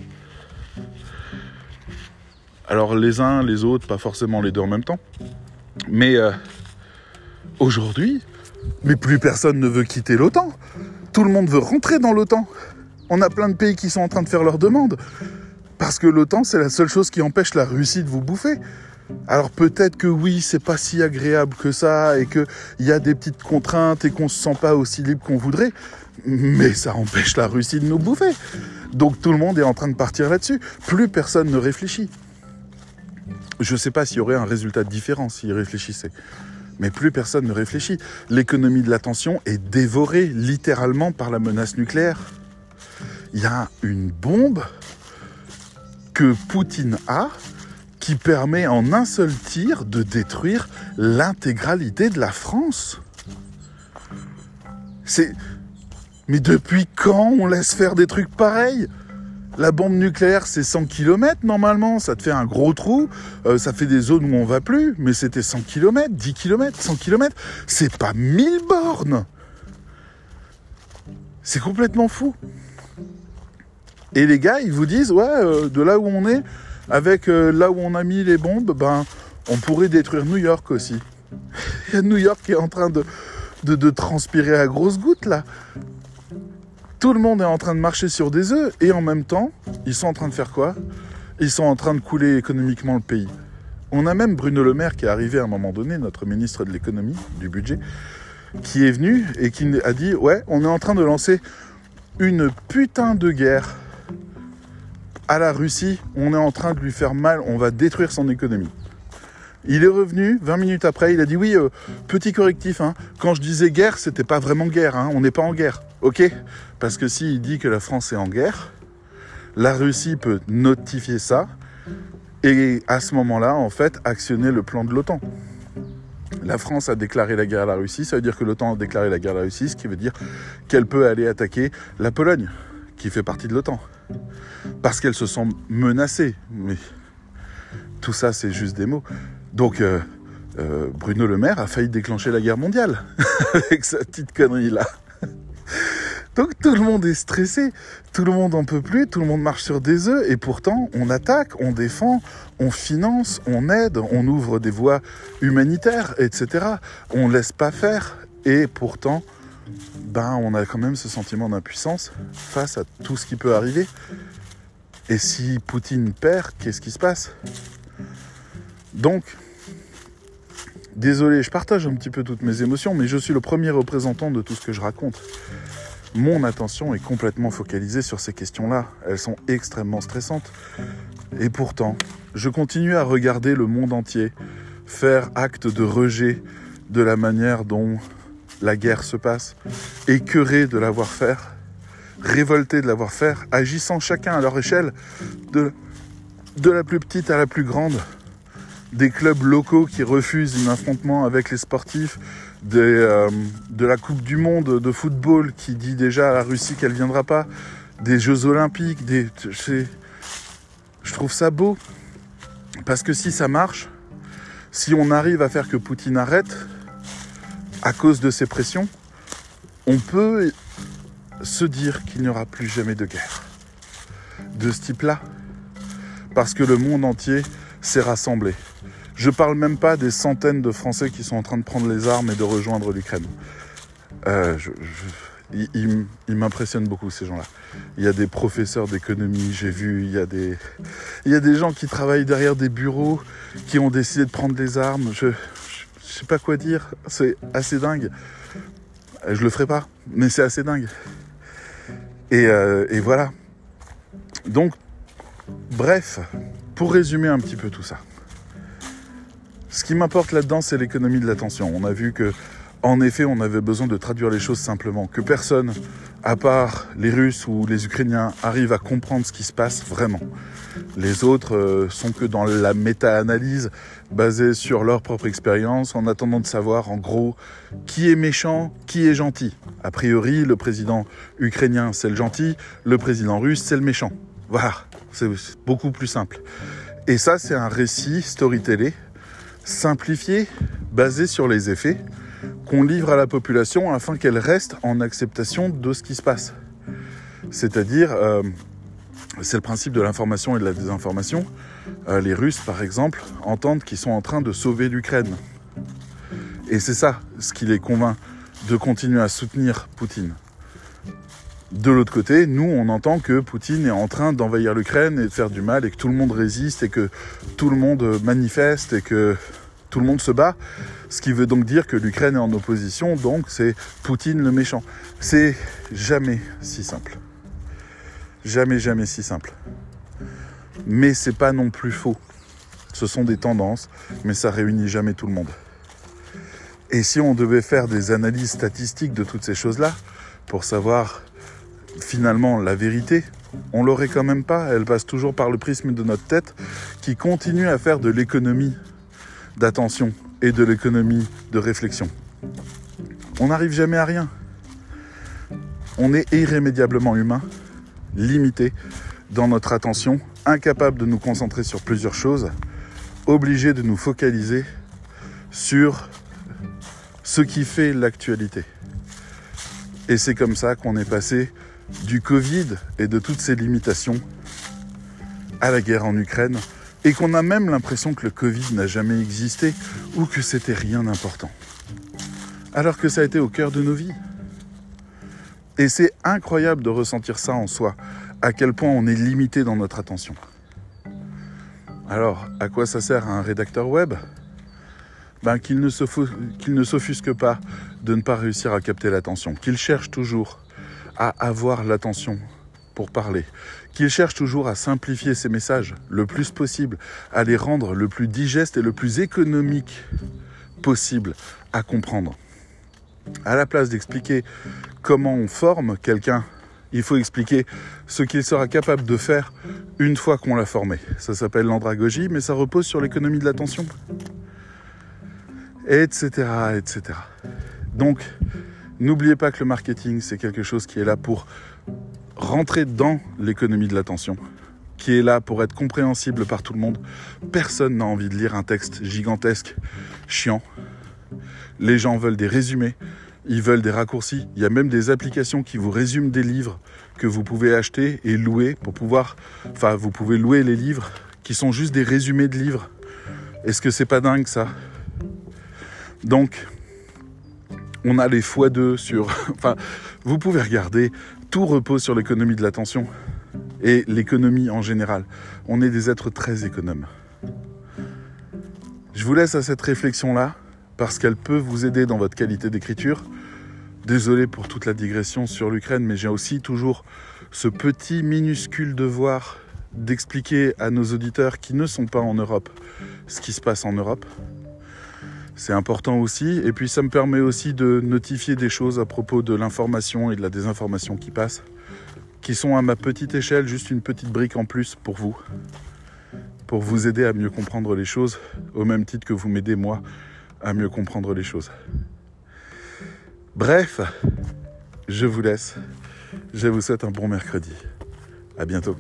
Alors les uns, les autres, pas forcément les deux en même temps. Mais euh, aujourd'hui, mais plus personne ne veut quitter l'OTAN. Tout le monde veut rentrer dans l'OTAN. On a plein de pays qui sont en train de faire leurs demandes. Parce que l'OTAN, c'est la seule chose qui empêche la Russie de vous bouffer. Alors peut-être que oui, c'est pas si agréable que ça et qu'il y a des petites contraintes et qu'on se sent pas aussi libre qu'on voudrait, mais ça empêche la Russie de nous bouffer. Donc tout le monde est en train de partir là-dessus. Plus personne ne réfléchit. Je sais pas s'il y aurait un résultat différent s'il réfléchissait mais plus personne ne réfléchit. L'économie de l'attention est dévorée littéralement par la menace nucléaire. Il y a une bombe Poutine a qui permet en un seul tir de détruire l'intégralité de la France. C'est mais depuis quand on laisse faire des trucs pareils? La bombe nucléaire, c'est 100 km normalement, ça te fait un gros trou, euh, ça fait des zones où on va plus, mais c'était 100 km, 10 km, 100 km, c'est pas 1000 bornes. C'est complètement fou. Et les gars, ils vous disent, ouais, euh, de là où on est, avec euh, là où on a mis les bombes, ben, on pourrait détruire New York aussi. New York qui est en train de, de transpirer à grosses gouttes là. Tout le monde est en train de marcher sur des œufs et en même temps, ils sont en train de faire quoi? Ils sont en train de couler économiquement le pays. On a même Bruno Le Maire qui est arrivé à un moment donné, notre ministre de l'économie, du budget, qui est venu et qui a dit ouais, on est en train de lancer une putain de guerre à la Russie, on est en train de lui faire mal, on va détruire son économie. Il est revenu 20 minutes après, il a dit oui, euh, petit correctif, hein. quand je disais guerre, c'était pas vraiment guerre, hein. on n'est pas en guerre, ok? Parce que s'il dit que la France est en guerre, la Russie peut notifier ça et à ce moment-là, en fait, actionner le plan de l'OTAN. La France a déclaré la guerre à la Russie, ça veut dire que l'OTAN a déclaré la guerre à la Russie, ce qui veut dire qu'elle peut aller attaquer la Pologne, qui fait partie de l'OTAN. Parce qu'elle se sent menacée. Mais tout ça, c'est juste des mots. Donc, euh, euh, Bruno Le Maire a failli déclencher la guerre mondiale avec sa petite connerie là. Donc tout le monde est stressé, tout le monde en peut plus, tout le monde marche sur des œufs et pourtant on attaque, on défend, on finance, on aide, on ouvre des voies humanitaires, etc. On laisse pas faire et pourtant ben on a quand même ce sentiment d'impuissance face à tout ce qui peut arriver. Et si Poutine perd, qu'est-ce qui se passe? Donc désolé, je partage un petit peu toutes mes émotions, mais je suis le premier représentant de tout ce que je raconte mon attention est complètement focalisée sur ces questions-là. Elles sont extrêmement stressantes. Et pourtant, je continue à regarder le monde entier faire acte de rejet de la manière dont la guerre se passe, écœuré de l'avoir faire, révolté de l'avoir faire, agissant chacun à leur échelle, de, la plus petite à la plus grande, des clubs locaux qui refusent un affrontement avec les sportifs, euh, de la Coupe du Monde de football qui dit déjà à la Russie qu'elle viendra pas, des Jeux Olympiques, des, je trouve ça beau. Parce que si ça marche, si on arrive à faire que Poutine arrête, à cause de ces pressions, on peut se dire qu'il n'y aura plus jamais de guerre de ce type-là. Parce que le monde entier s'est rassemblé. Je parle même pas des centaines de Français qui sont en train de prendre les armes et de rejoindre l'Ukraine. Euh, ils, m'impressionnent beaucoup ces gens-là. Il y a des professeurs d'économie, j'ai vu, il y, a des, gens qui travaillent derrière des bureaux, qui ont décidé de prendre les armes. Ne sais pas quoi dire, c'est assez dingue. Je le ferai pas, mais c'est assez dingue. Et, euh, et voilà. Donc, bref, pour résumer un petit peu tout ça. Ce qui m'importe là-dedans, c'est l'économie de l'attention. On a vu que, en effet, on avait besoin de traduire les choses simplement, que personne, à part les Russes ou les Ukrainiens, arrive à comprendre ce qui se passe vraiment. Les autres euh, sont que dans la méta-analyse basée sur leur propre expérience, en attendant de savoir, en gros, qui est méchant, qui est gentil. A priori, le président ukrainien, c'est le gentil, le président russe, c'est le méchant. Voilà, c'est beaucoup plus simple. Et ça, c'est un récit storytellé simplifié, basé sur les effets, qu'on livre à la population afin qu'elle reste en acceptation de ce qui se passe. C'est-à-dire, euh, c'est le principe de l'information et de la désinformation. Euh, les Russes, par exemple, entendent qu'ils sont en train de sauver l'Ukraine. Et c'est ça ce qui les convainc de continuer à soutenir Poutine. De l'autre côté, nous, on entend que Poutine est en train d'envahir l'Ukraine et de faire du mal et que tout le monde résiste et que tout le monde manifeste et que tout le monde se bat. Ce qui veut donc dire que l'Ukraine est en opposition, donc c'est Poutine le méchant. C'est jamais si simple. Jamais, jamais si simple. Mais c'est pas non plus faux. Ce sont des tendances, mais ça réunit jamais tout le monde. Et si on devait faire des analyses statistiques de toutes ces choses-là, pour savoir finalement la vérité, on l'aurait quand même pas. Elle passe toujours par le prisme de notre tête qui continue à faire de l'économie d'attention et de l'économie de réflexion. On n'arrive jamais à rien. On est irrémédiablement humain, limité dans notre attention, incapable de nous concentrer sur plusieurs choses, obligé de nous focaliser sur ce qui fait l'actualité. Et c'est comme ça qu'on est passé du Covid et de toutes ces limitations à la guerre en Ukraine et qu'on a même l'impression que le Covid n'a jamais existé ou que c'était rien d'important. Alors que ça a été au cœur de nos vies. Et c'est incroyable de ressentir ça en soi, à quel point on est limité dans notre attention. Alors, à quoi ça sert un rédacteur web? Ben, Qu'il ne s'offusque pas de ne pas réussir à capter l'attention, qu'il cherche toujours à avoir l'attention pour parler, qu'il cherche toujours à simplifier ses messages le plus possible, à les rendre le plus digeste et le plus économique possible à comprendre. À la place d'expliquer comment on forme quelqu'un, il faut expliquer ce qu'il sera capable de faire une fois qu'on l'a formé. Ça s'appelle l'andragogie, mais ça repose sur l'économie de l'attention. Etc. etc. Donc, n'oubliez pas que le marketing, c'est quelque chose qui est là pour rentrer dans l'économie de l'attention, qui est là pour être compréhensible par tout le monde. Personne n'a envie de lire un texte gigantesque, chiant. Les gens veulent des résumés, ils veulent des raccourcis. Il y a même des applications qui vous résument des livres que vous pouvez acheter et louer pour pouvoir. Enfin, vous pouvez louer les livres qui sont juste des résumés de livres. Est-ce que c'est pas dingue ça? Donc, on a les x2 sur. Enfin, vous pouvez regarder. Tout repose sur l'économie de l'attention et l'économie en général. On est des êtres très économes. Je vous laisse à cette réflexion-là parce qu'elle peut vous aider dans votre qualité d'écriture. Désolé pour toute la digression sur l'Ukraine, mais j'ai aussi toujours ce petit minuscule devoir d'expliquer à nos auditeurs qui ne sont pas en Europe ce qui se passe en Europe. C'est important aussi. Et puis ça me permet aussi de notifier des choses à propos de l'information et de la désinformation qui passe, qui sont à ma petite échelle juste une petite brique en plus pour vous, pour vous aider à mieux comprendre les choses, au même titre que vous m'aidez moi à mieux comprendre les choses. Bref, je vous laisse. Je vous souhaite un bon mercredi. À bientôt.